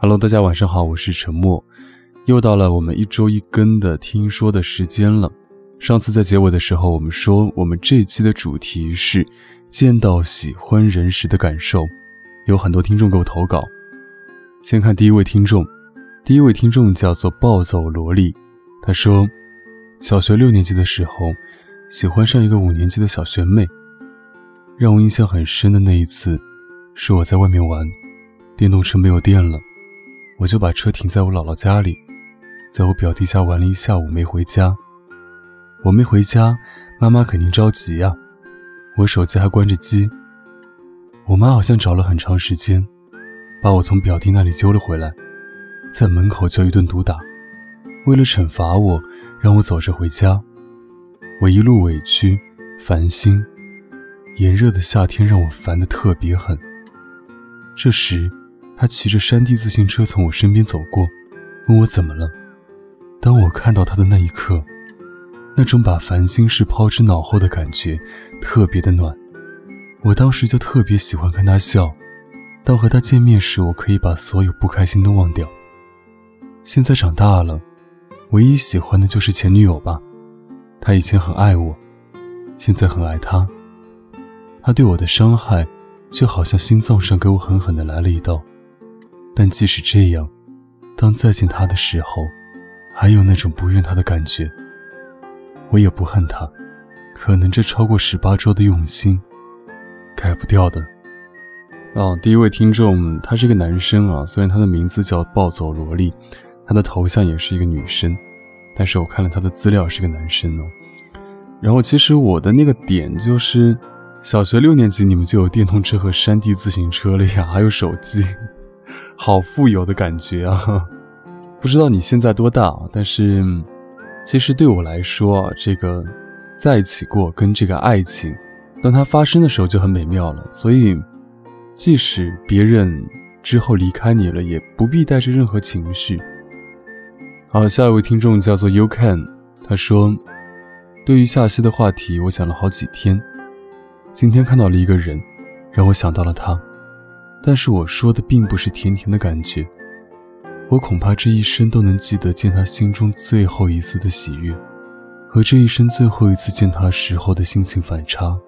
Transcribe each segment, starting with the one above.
Hello，大家晚上好，我是陈默，又到了我们一周一更的听说的时间了。上次在结尾的时候，我们说我们这一期的主题是见到喜欢人时的感受，有很多听众给我投稿。先看第一位听众，第一位听众叫做暴走萝莉，他说，小学六年级的时候，喜欢上一个五年级的小学妹。让我印象很深的那一次，是我在外面玩，电动车没有电了。我就把车停在我姥姥家里，在我表弟家玩了一下午没回家。我没回家，妈妈肯定着急呀。我手机还关着机。我妈好像找了很长时间，把我从表弟那里揪了回来，在门口就一顿毒打。为了惩罚我，让我走着回家。我一路委屈、烦心，炎热的夏天让我烦得特别狠。这时。他骑着山地自行车从我身边走过，问我怎么了。当我看到他的那一刻，那种把烦心事抛之脑后的感觉特别的暖。我当时就特别喜欢看他笑。当和他见面时，我可以把所有不开心都忘掉。现在长大了，唯一喜欢的就是前女友吧。他以前很爱我，现在很爱他。他对我的伤害，就好像心脏上给我狠狠地来了一刀。但即使这样，当再见他的时候，还有那种不怨他的感觉。我也不恨他，可能这超过十八周的用心，改不掉的。哦，第一位听众，他是个男生啊，虽然他的名字叫暴走萝莉，他的头像也是一个女生，但是我看了他的资料是个男生哦。然后其实我的那个点就是，小学六年级你们就有电动车和山地自行车了呀，还有手机。好富有的感觉啊！不知道你现在多大，但是其实对我来说啊，这个在一起过跟这个爱情，当它发生的时候就很美妙了。所以，即使别人之后离开你了，也不必带着任何情绪。好，下一位听众叫做 You Can，他说：“对于夏曦的话题，我想了好几天，今天看到了一个人，让我想到了他。”但是我说的并不是甜甜的感觉，我恐怕这一生都能记得见他心中最后一次的喜悦，和这一生最后一次见他时候的心情反差。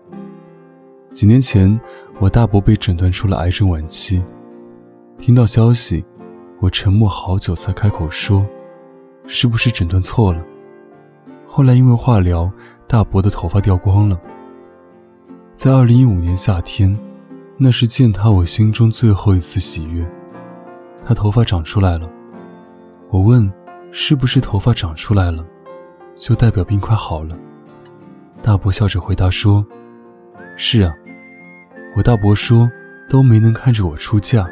几年前，我大伯被诊断出了癌症晚期，听到消息，我沉默好久才开口说：“是不是诊断错了？”后来因为化疗，大伯的头发掉光了。在二零一五年夏天。那是见他我心中最后一次喜悦。他头发长出来了，我问：“是不是头发长出来了，就代表病快好了？”大伯笑着回答说：“是啊。”我大伯说：“都没能看着我出嫁，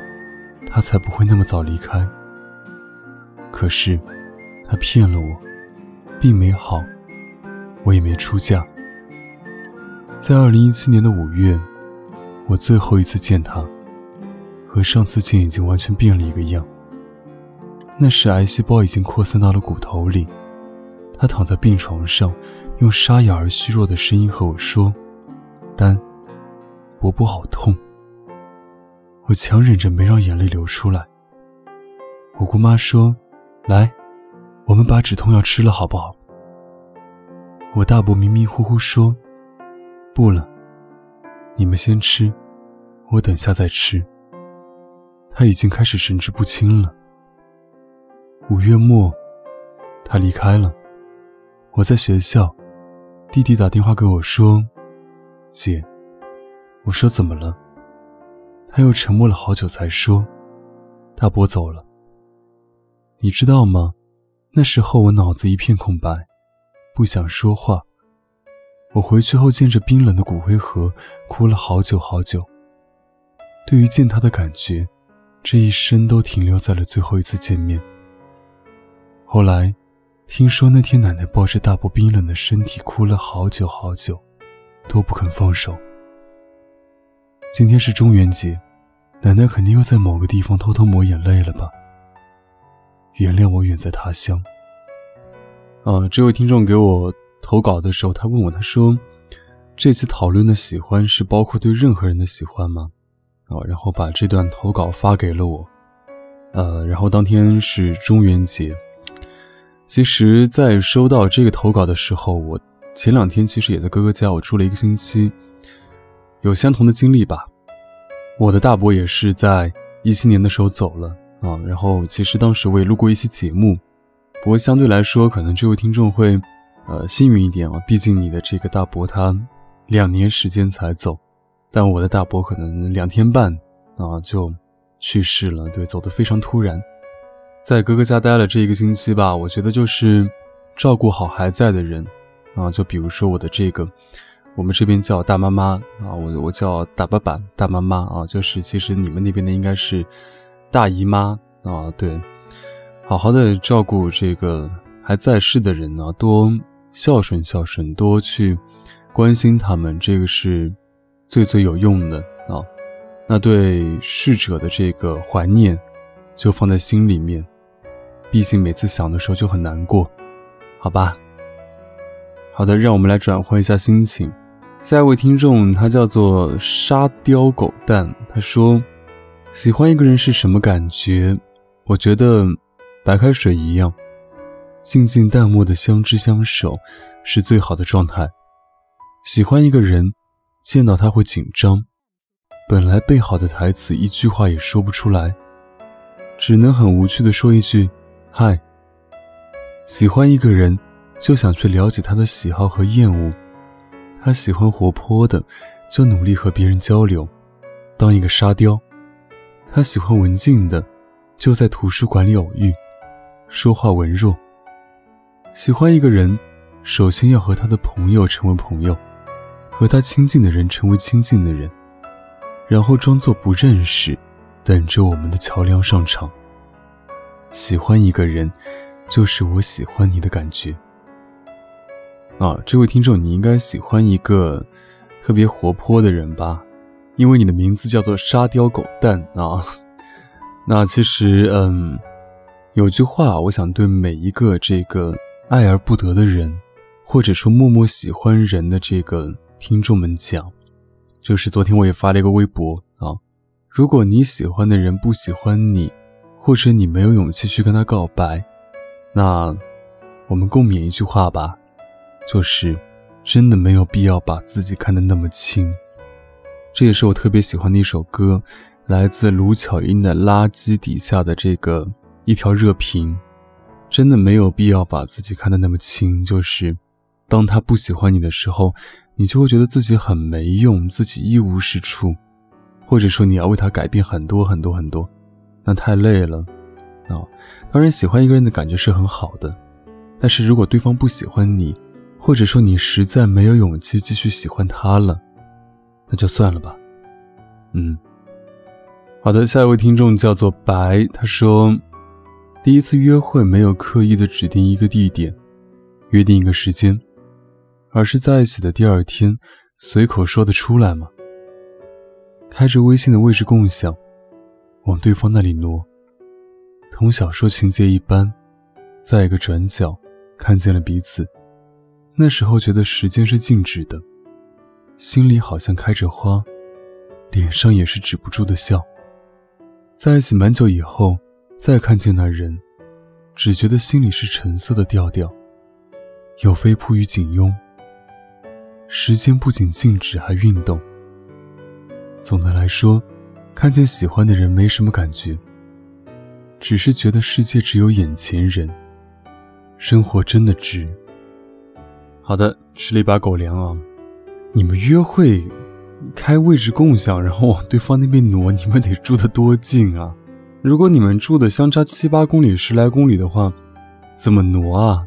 他才不会那么早离开。”可是，他骗了我，并没好，我也没出嫁。在二零一七年的五月。我最后一次见他，和上次见已经完全变了一个样。那时癌细胞已经扩散到了骨头里，他躺在病床上，用沙哑而虚弱的声音和我说：“丹，伯伯好痛。”我强忍着没让眼泪流出来。我姑妈说：“来，我们把止痛药吃了好不好？”我大伯迷迷糊糊说：“不了。”你们先吃，我等下再吃。他已经开始神志不清了。五月末，他离开了。我在学校，弟弟打电话给我说：“姐。”我说：“怎么了？”他又沉默了好久才说：“大伯走了。”你知道吗？那时候我脑子一片空白，不想说话。我回去后见着冰冷的骨灰盒，哭了好久好久。对于见他的感觉，这一生都停留在了最后一次见面。后来，听说那天奶奶抱着大伯冰冷的身体哭了好久好久，都不肯放手。今天是中元节，奶奶肯定又在某个地方偷偷抹眼泪了吧？原谅我远在他乡。啊，这位听众给我。投稿的时候，他问我，他说：“这次讨论的喜欢是包括对任何人的喜欢吗？”哦，然后把这段投稿发给了我。呃，然后当天是中元节。其实，在收到这个投稿的时候，我前两天其实也在哥哥家，我住了一个星期，有相同的经历吧。我的大伯也是在一七年的时候走了啊，然后其实当时我也录过一期节目，不过相对来说，可能这位听众会，呃，幸运一点啊，毕竟你的这个大伯他两年时间才走，但我的大伯可能两天半啊就去世了，对，走得非常突然。在哥哥家待了这一个星期吧，我觉得就是照顾好还在的人，啊，就比如说我的这个，我们这边叫大妈妈啊，我我叫大爸爸、大妈妈啊，就是其实你们那边的应该是大姨妈啊，对，好好的照顾这个还在世的人呢，多孝顺孝顺，多去关心他们，这个是最最有用的啊。那对逝者的这个怀念，就放在心里面。毕竟每次想的时候就很难过，好吧。好的，让我们来转换一下心情。下一位听众他叫做沙雕狗蛋，他说：“喜欢一个人是什么感觉？我觉得白开水一样，静静淡漠的相知相守是最好的状态。喜欢一个人，见到他会紧张，本来背好的台词一句话也说不出来，只能很无趣的说一句。”嗨，喜欢一个人，就想去了解他的喜好和厌恶。他喜欢活泼的，就努力和别人交流，当一个沙雕。他喜欢文静的，就在图书馆里偶遇，说话文弱。喜欢一个人，首先要和他的朋友成为朋友，和他亲近的人成为亲近的人，然后装作不认识，等着我们的桥梁上场。喜欢一个人，就是我喜欢你的感觉。啊，这位听众，你应该喜欢一个特别活泼的人吧？因为你的名字叫做沙雕狗蛋啊。那其实，嗯，有句话，我想对每一个这个爱而不得的人，或者说默默喜欢人的这个听众们讲，就是昨天我也发了一个微博啊，如果你喜欢的人不喜欢你。或者你没有勇气去跟他告白，那我们共勉一句话吧，就是真的没有必要把自己看得那么轻。这也是我特别喜欢的一首歌，来自卢巧音的《垃圾底下的这个一条热评》。真的没有必要把自己看得那么轻，就是当他不喜欢你的时候，你就会觉得自己很没用，自己一无是处，或者说你要为他改变很多很多很多。那太累了，啊，当然喜欢一个人的感觉是很好的，但是如果对方不喜欢你，或者说你实在没有勇气继续喜欢他了，那就算了吧。嗯，好的，下一位听众叫做白，他说，第一次约会没有刻意的指定一个地点，约定一个时间，而是在一起的第二天随口说的出来吗？开着微信的位置共享。往对方那里挪，同小说情节一般，在一个转角看见了彼此。那时候觉得时间是静止的，心里好像开着花，脸上也是止不住的笑。在一起蛮久以后，再看见那人，只觉得心里是橙色的调调，有飞扑与紧拥。时间不仅静止，还运动。总的来说。看见喜欢的人没什么感觉，只是觉得世界只有眼前人，生活真的值。好的，吃了一把狗粮啊！你们约会开位置共享，然后往对方那边挪，你们得住得多近啊？如果你们住的相差七八公里、十来公里的话，怎么挪啊？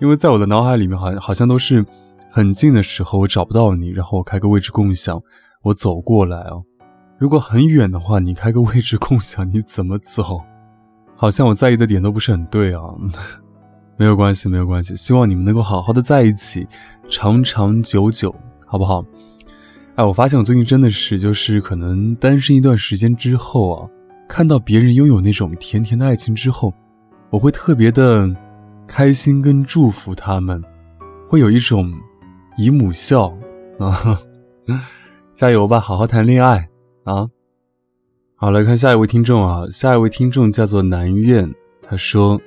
因为在我的脑海里面，好像好像都是很近的时候，我找不到你，然后我开个位置共享，我走过来啊。如果很远的话，你开个位置共享，你怎么走？好像我在意的点都不是很对啊。没有关系，没有关系，希望你们能够好好的在一起，长长久久，好不好？哎，我发现我最近真的是，就是可能单身一段时间之后啊，看到别人拥有那种甜甜的爱情之后，我会特别的开心跟祝福他们，会有一种姨母笑啊，加油吧，好好谈恋爱。啊，好，来看下一位听众啊，下一位听众叫做南苑，他说：“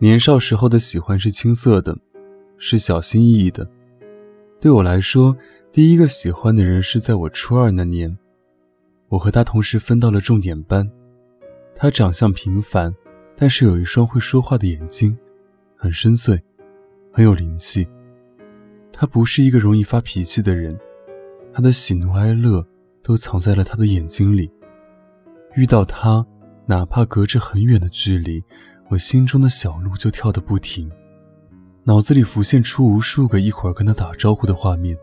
年少时候的喜欢是青涩的，是小心翼翼的。对我来说，第一个喜欢的人是在我初二那年，我和他同时分到了重点班。他长相平凡，但是有一双会说话的眼睛，很深邃，很有灵气。他不是一个容易发脾气的人，他的喜怒哀乐都藏在了他的眼睛里。”遇到他，哪怕隔着很远的距离，我心中的小鹿就跳得不停，脑子里浮现出无数个一会儿跟他打招呼的画面，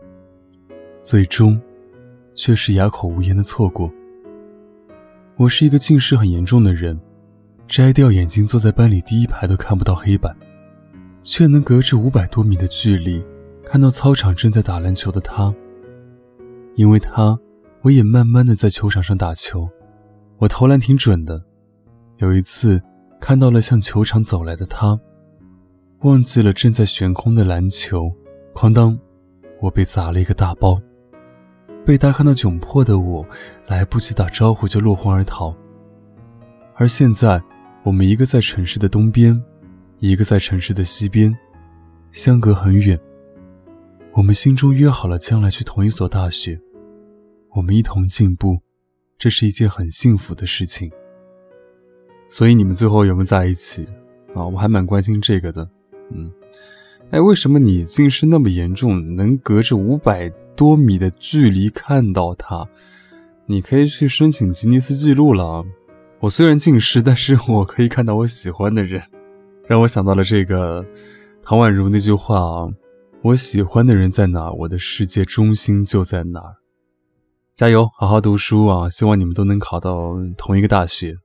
最终，却是哑口无言的错过。我是一个近视很严重的人，摘掉眼镜坐在班里第一排都看不到黑板，却能隔着五百多米的距离看到操场正在打篮球的他。因为他，我也慢慢的在球场上打球。我投篮挺准的，有一次看到了向球场走来的他，忘记了正在悬空的篮球，哐当，我被砸了一个大包。被他看到窘迫的我，来不及打招呼就落荒而逃。而现在，我们一个在城市的东边，一个在城市的西边，相隔很远。我们心中约好了将来去同一所大学，我们一同进步。这是一件很幸福的事情，所以你们最后有没有在一起啊？我还蛮关心这个的。嗯，哎，为什么你近视那么严重，能隔着五百多米的距离看到他？你可以去申请吉尼斯纪录了！我虽然近视，但是我可以看到我喜欢的人，让我想到了这个唐宛如那句话啊：“我喜欢的人在哪，我的世界中心就在哪。”加油，好好读书啊！希望你们都能考到同一个大学。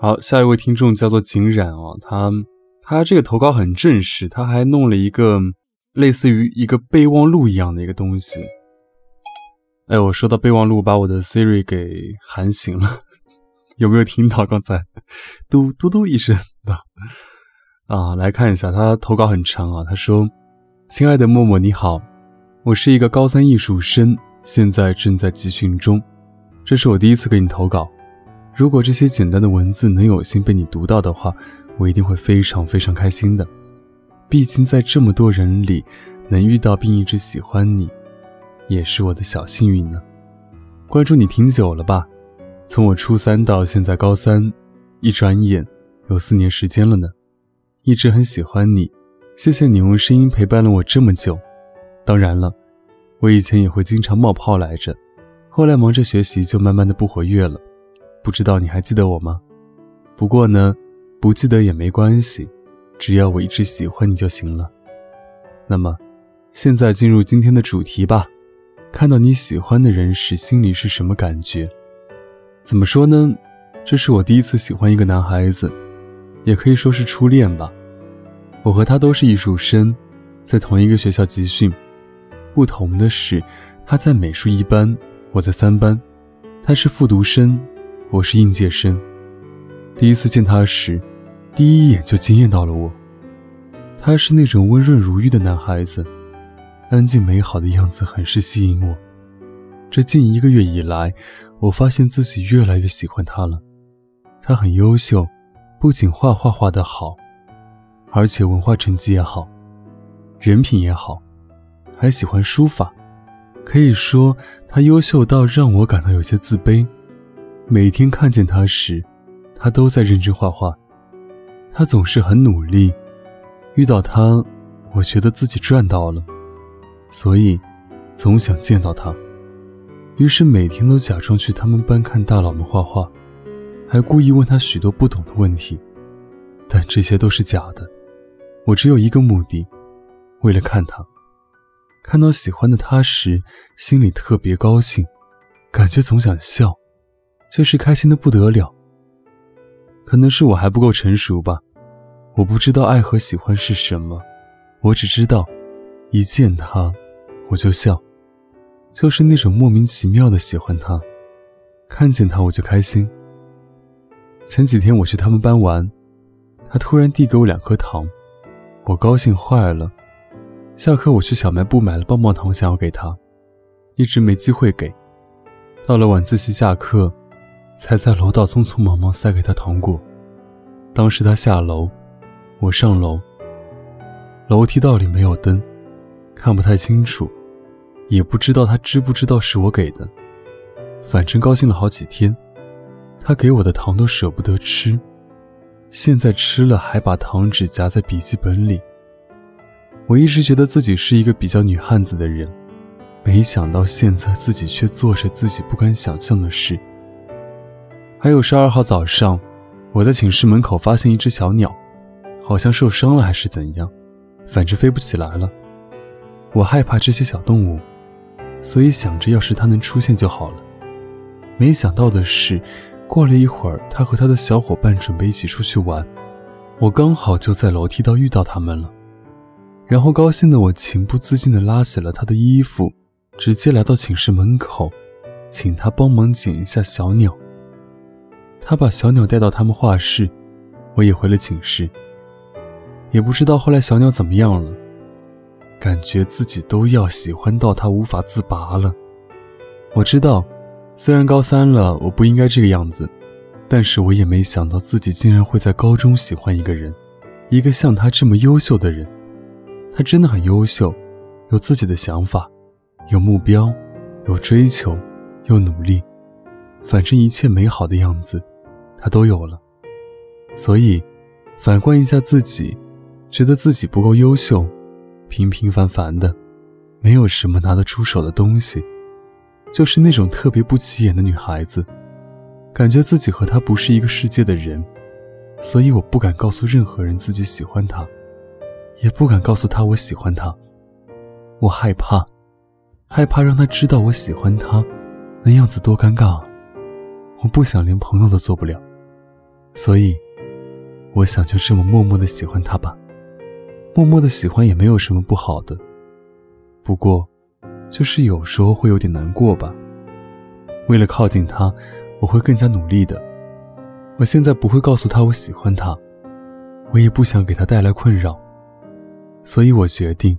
好，下一位听众叫做景冉啊，他他这个投稿很正式，他还弄了一个类似于一个备忘录一样的一个东西。哎，我说到备忘录，把我的 Siri 给喊醒了，有没有听到刚才嘟嘟嘟一声的？啊，来看一下，他投稿很长啊，他说：“亲爱的默默，你好，我是一个高三艺术生。”现在正在集训中，这是我第一次给你投稿。如果这些简单的文字能有幸被你读到的话，我一定会非常非常开心的。毕竟在这么多人里，能遇到并一直喜欢你，也是我的小幸运呢。关注你挺久了吧？从我初三到现在高三，一转眼有四年时间了呢。一直很喜欢你，谢谢你用声音陪伴了我这么久。当然了。我以前也会经常冒泡来着，后来忙着学习就慢慢的不活跃了。不知道你还记得我吗？不过呢，不记得也没关系，只要我一直喜欢你就行了。那么，现在进入今天的主题吧。看到你喜欢的人时，心里是什么感觉？怎么说呢？这是我第一次喜欢一个男孩子，也可以说是初恋吧。我和他都是艺术生，在同一个学校集训。不同的是，他在美术一班，我在三班。他是复读生，我是应届生。第一次见他时，第一眼就惊艳到了我。他是那种温润如玉的男孩子，安静美好的样子很是吸引我。这近一个月以来，我发现自己越来越喜欢他了。他很优秀，不仅画画画得好，而且文化成绩也好，人品也好。还喜欢书法，可以说他优秀到让我感到有些自卑。每天看见他时，他都在认真画画，他总是很努力。遇到他，我觉得自己赚到了，所以总想见到他。于是每天都假装去他们班看大佬们画画，还故意问他许多不懂的问题，但这些都是假的。我只有一个目的，为了看他。看到喜欢的他时，心里特别高兴，感觉总想笑，就是开心的不得了。可能是我还不够成熟吧，我不知道爱和喜欢是什么，我只知道，一见他我就笑，就是那种莫名其妙的喜欢他，看见他我就开心。前几天我去他们班玩，他突然递给我两颗糖，我高兴坏了。下课，我去小卖部买了棒棒糖，想要给他，一直没机会给。到了晚自习下课，才在楼道匆匆忙忙塞给他糖果。当时他下楼，我上楼。楼梯道里没有灯，看不太清楚，也不知道他知不知道是我给的。反正高兴了好几天，他给我的糖都舍不得吃，现在吃了还把糖纸夹在笔记本里。我一直觉得自己是一个比较女汉子的人，没想到现在自己却做着自己不敢想象的事。还有十二号早上，我在寝室门口发现一只小鸟，好像受伤了还是怎样，反正飞不起来了。我害怕这些小动物，所以想着要是它能出现就好了。没想到的是，过了一会儿，他和他的小伙伴准备一起出去玩，我刚好就在楼梯道遇到他们了。然后高兴的我情不自禁地拉起了他的衣服，直接来到寝室门口，请他帮忙捡一下小鸟。他把小鸟带到他们画室，我也回了寝室。也不知道后来小鸟怎么样了，感觉自己都要喜欢到他无法自拔了。我知道，虽然高三了，我不应该这个样子，但是我也没想到自己竟然会在高中喜欢一个人，一个像他这么优秀的人。他真的很优秀，有自己的想法，有目标，有追求，又努力，反正一切美好的样子。他都有了，所以反观一下自己，觉得自己不够优秀，平平凡凡的，没有什么拿得出手的东西，就是那种特别不起眼的女孩子，感觉自己和他不是一个世界的人，所以我不敢告诉任何人自己喜欢他，也不敢告诉他我喜欢他，我害怕，害怕让他知道我喜欢他，那样子多尴尬，我不想连朋友都做不了。所以，我想就这么默默的喜欢他吧。默默的喜欢也没有什么不好的，不过，就是有时候会有点难过吧。为了靠近他，我会更加努力的。我现在不会告诉他我喜欢他，我也不想给他带来困扰。所以我决定，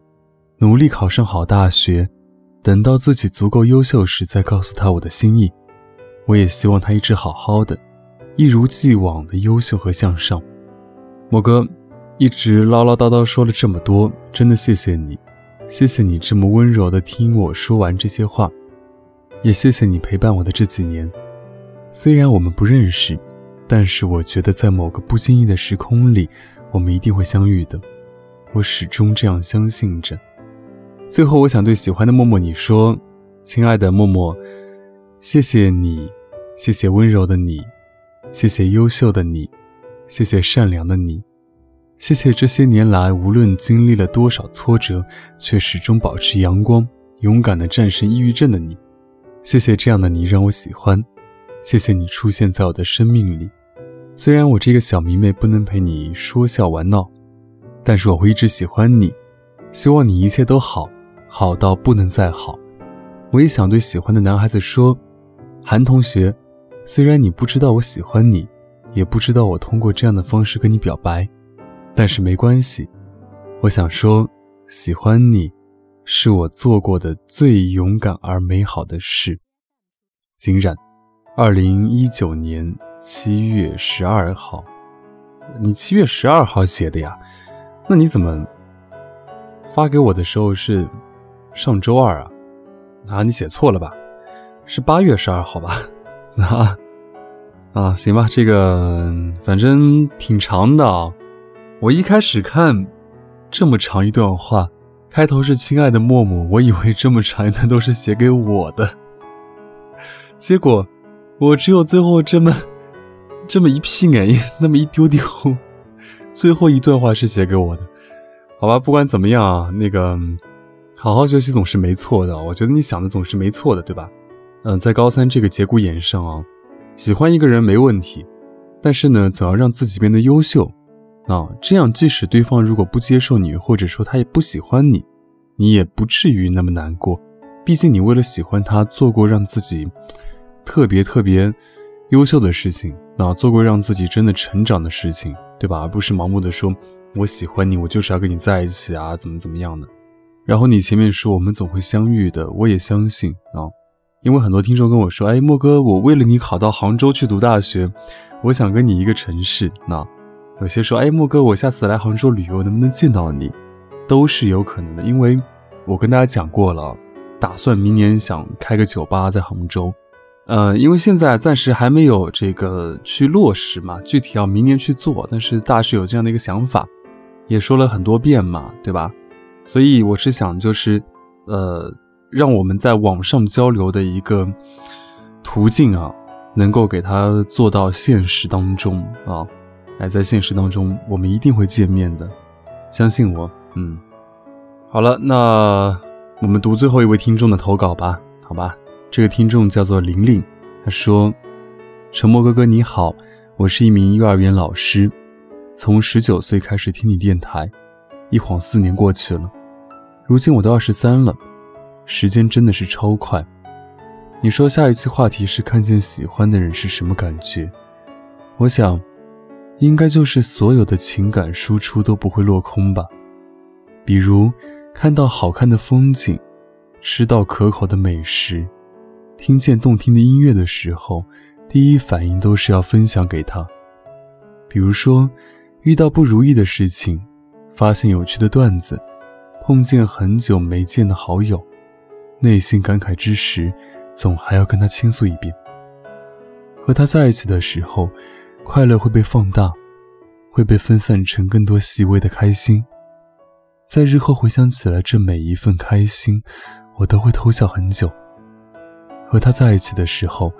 努力考上好大学，等到自己足够优秀时再告诉他我的心意。我也希望他一直好好的。一如既往的优秀和向上，某哥一直唠唠叨叨说了这么多，真的谢谢你，谢谢你这么温柔的听我说完这些话，也谢谢你陪伴我的这几年。虽然我们不认识，但是我觉得在某个不经意的时空里，我们一定会相遇的，我始终这样相信着。最后，我想对喜欢的默默你说，亲爱的默默，谢谢你，谢谢温柔的你。谢谢优秀的你，谢谢善良的你，谢谢这些年来无论经历了多少挫折，却始终保持阳光、勇敢的战胜抑郁症的你。谢谢这样的你让我喜欢，谢谢你出现在我的生命里。虽然我这个小迷妹不能陪你说笑玩闹，但是我会一直喜欢你，希望你一切都好，好到不能再好。我也想对喜欢的男孩子说，韩同学。虽然你不知道我喜欢你，也不知道我通过这样的方式跟你表白，但是没关系。我想说，喜欢你，是我做过的最勇敢而美好的事。景冉，二零一九年七月十二号，你七月十二号写的呀？那你怎么发给我的时候是上周二啊？啊，你写错了吧？是八月十二号吧？啊啊，行吧，这个反正挺长的啊。我一开始看这么长一段话，开头是“亲爱的默默”，我以为这么长一段都是写给我的，结果我只有最后这么这么一屁眼，那么一丢丢，最后一段话是写给我的。好吧，不管怎么样啊，那个好好学习总是没错的。我觉得你想的总是没错的，对吧？嗯，在高三这个节骨眼上啊，喜欢一个人没问题，但是呢，总要让自己变得优秀啊，这样即使对方如果不接受你，或者说他也不喜欢你，你也不至于那么难过。毕竟你为了喜欢他，做过让自己特别特别优秀的事情啊，做过让自己真的成长的事情，对吧？而不是盲目的说我喜欢你，我就是要跟你在一起啊，怎么怎么样的。然后你前面说我们总会相遇的，我也相信啊。因为很多听众跟我说：“哎，莫哥，我为了你考到杭州去读大学，我想跟你一个城市。”那有些说：“哎，莫哥，我下次来杭州旅游，能不能见到你？”都是有可能的，因为我跟大家讲过了，打算明年想开个酒吧在杭州。呃，因为现在暂时还没有这个去落实嘛，具体要明年去做。但是大是有这样的一个想法，也说了很多遍嘛，对吧？所以我是想，就是呃，让我们在网上交流的一个途径啊，能够给它做到现实当中啊，哎，在现实当中我们一定会见面的，相信我。嗯，好了，那我们读最后一位听众的投稿吧，好吧？这个听众叫做玲玲，他说：“沉默哥哥你好，我是一名幼儿园老师，从十九岁开始听你电台，一晃四年过去了，如今我都二十三了，时间真的是超快。你说下一期话题是看见喜欢的人是什么感觉？我想，应该就是所有的情感输出都不会落空吧，比如看到好看的风景，吃到可口的美食。”听见动听的音乐的时候，第一反应都是要分享给他。比如说，遇到不如意的事情，发现有趣的段子，碰见很久没见的好友，内心感慨之时，总还要跟他倾诉一遍。和他在一起的时候，快乐会被放大，会被分散成更多细微的开心。在日后回想起来，这每一份开心，我都会偷笑很久。和他在一起的时候，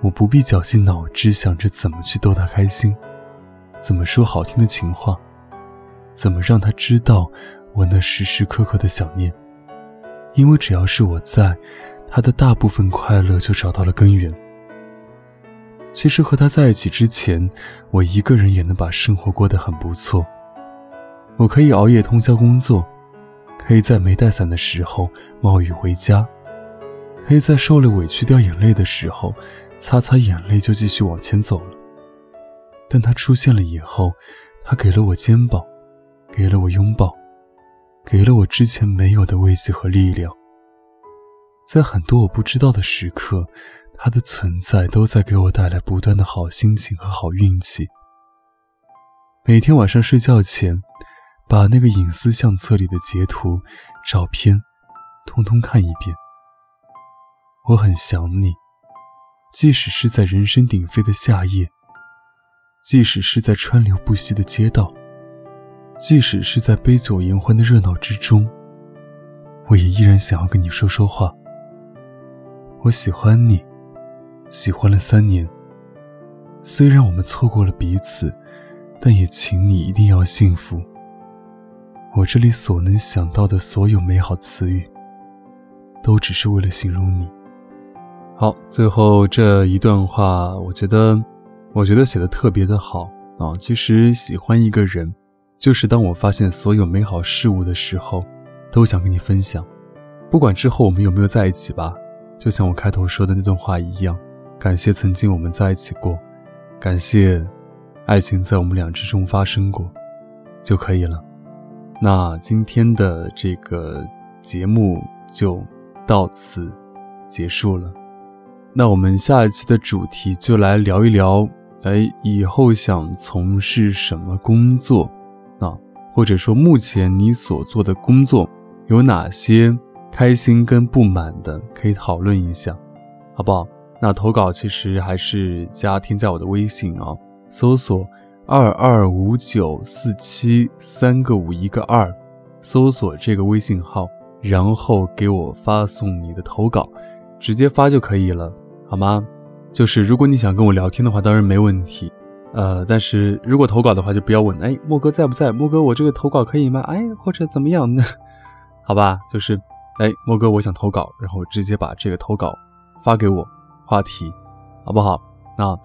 我不必绞尽脑汁想着怎么去逗他开心，怎么说好听的情话，怎么让他知道我那时时刻刻的想念。因为只要是我在，他的大部分快乐就找到了根源。其实和他在一起之前，我一个人也能把生活过得很不错。我可以熬夜通宵工作，可以在没带伞的时候冒雨回家。可以在受了委屈掉眼泪的时候，擦擦眼泪就继续往前走了。但他出现了以后，他给了我肩膀，给了我拥抱，给了我之前没有的慰藉和力量。在很多我不知道的时刻，他的存在都在给我带来不断的好心情和好运气。每天晚上睡觉前，把那个隐私相册里的截图、照片，通通看一遍。我很想你，即使是在人声鼎沸的夏夜，即使是在川流不息的街道，即使是在杯酒言欢的热闹之中，我也依然想要跟你说说话。我喜欢你，喜欢了三年。虽然我们错过了彼此，但也请你一定要幸福。我这里所能想到的所有美好词语，都只是为了形容你。好，最后这一段话，我觉得，我觉得写的特别的好啊。其实喜欢一个人，就是当我发现所有美好事物的时候，都想跟你分享，不管之后我们有没有在一起吧。就像我开头说的那段话一样，感谢曾经我们在一起过，感谢爱情在我们俩之中发生过，就可以了。那今天的这个节目就到此结束了。那我们下一期的主题就来聊一聊，哎，以后想从事什么工作？啊，或者说目前你所做的工作有哪些开心跟不满的，可以讨论一下，好不好？那投稿其实还是加添加我的微信啊，搜索二二五九四七三个五一个二，搜索这个微信号，然后给我发送你的投稿，直接发就可以了。好吗？就是如果你想跟我聊天的话，当然没问题。呃，但是如果投稿的话，就不要问，哎，莫哥在不在？莫哥，我这个投稿可以吗？哎，或者怎么样呢？好吧，就是，哎，莫哥，我想投稿，然后直接把这个投稿发给我，话题，好不好？那，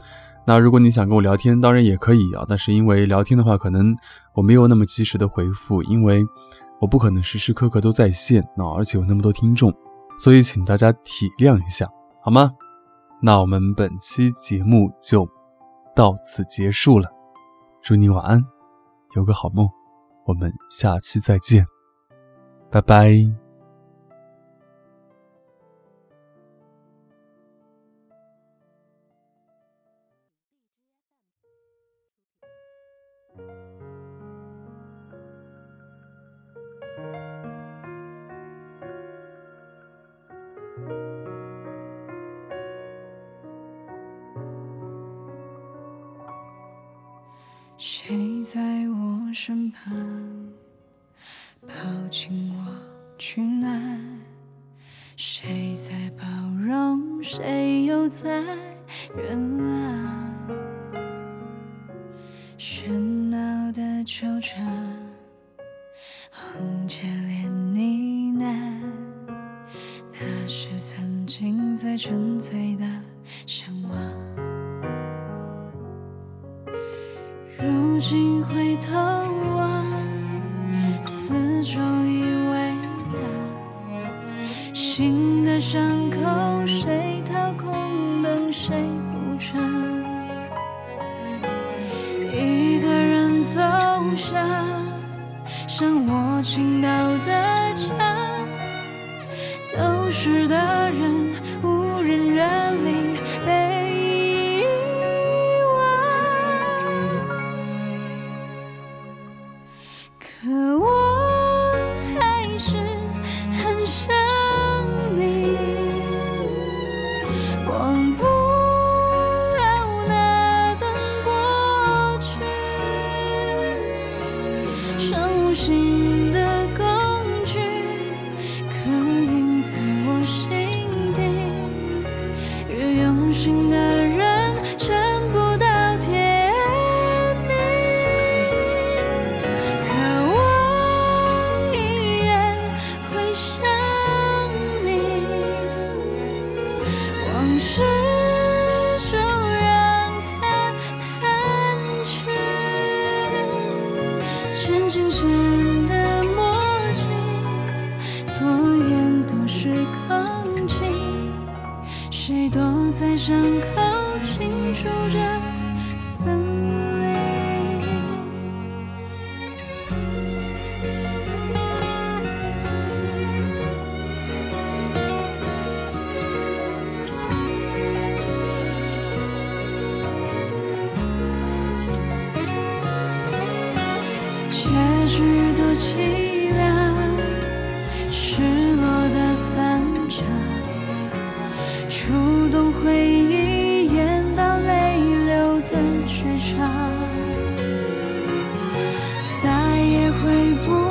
那如果你想跟我聊天，当然也可以啊。但是因为聊天的话，可能我没有那么及时的回复，因为我不可能时时刻刻都在线啊，而且有那么多听众，所以请大家体谅一下，好吗？那我们本期节目就到此结束了。祝你晚安有个好梦我们下期再见拜拜。身旁像我倾倒的墙都是倒会不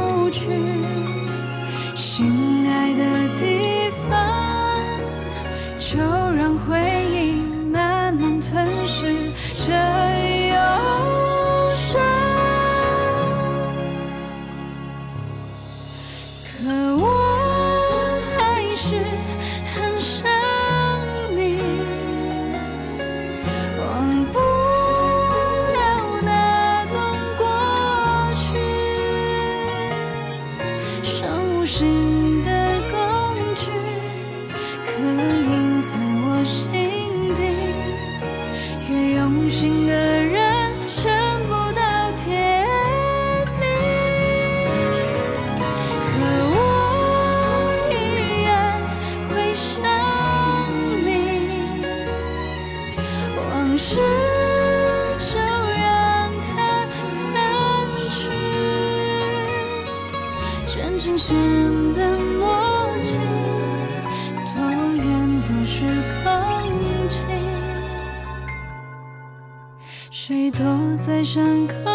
是就让它淡去真情弦的默契多远都是空气谁躲在山口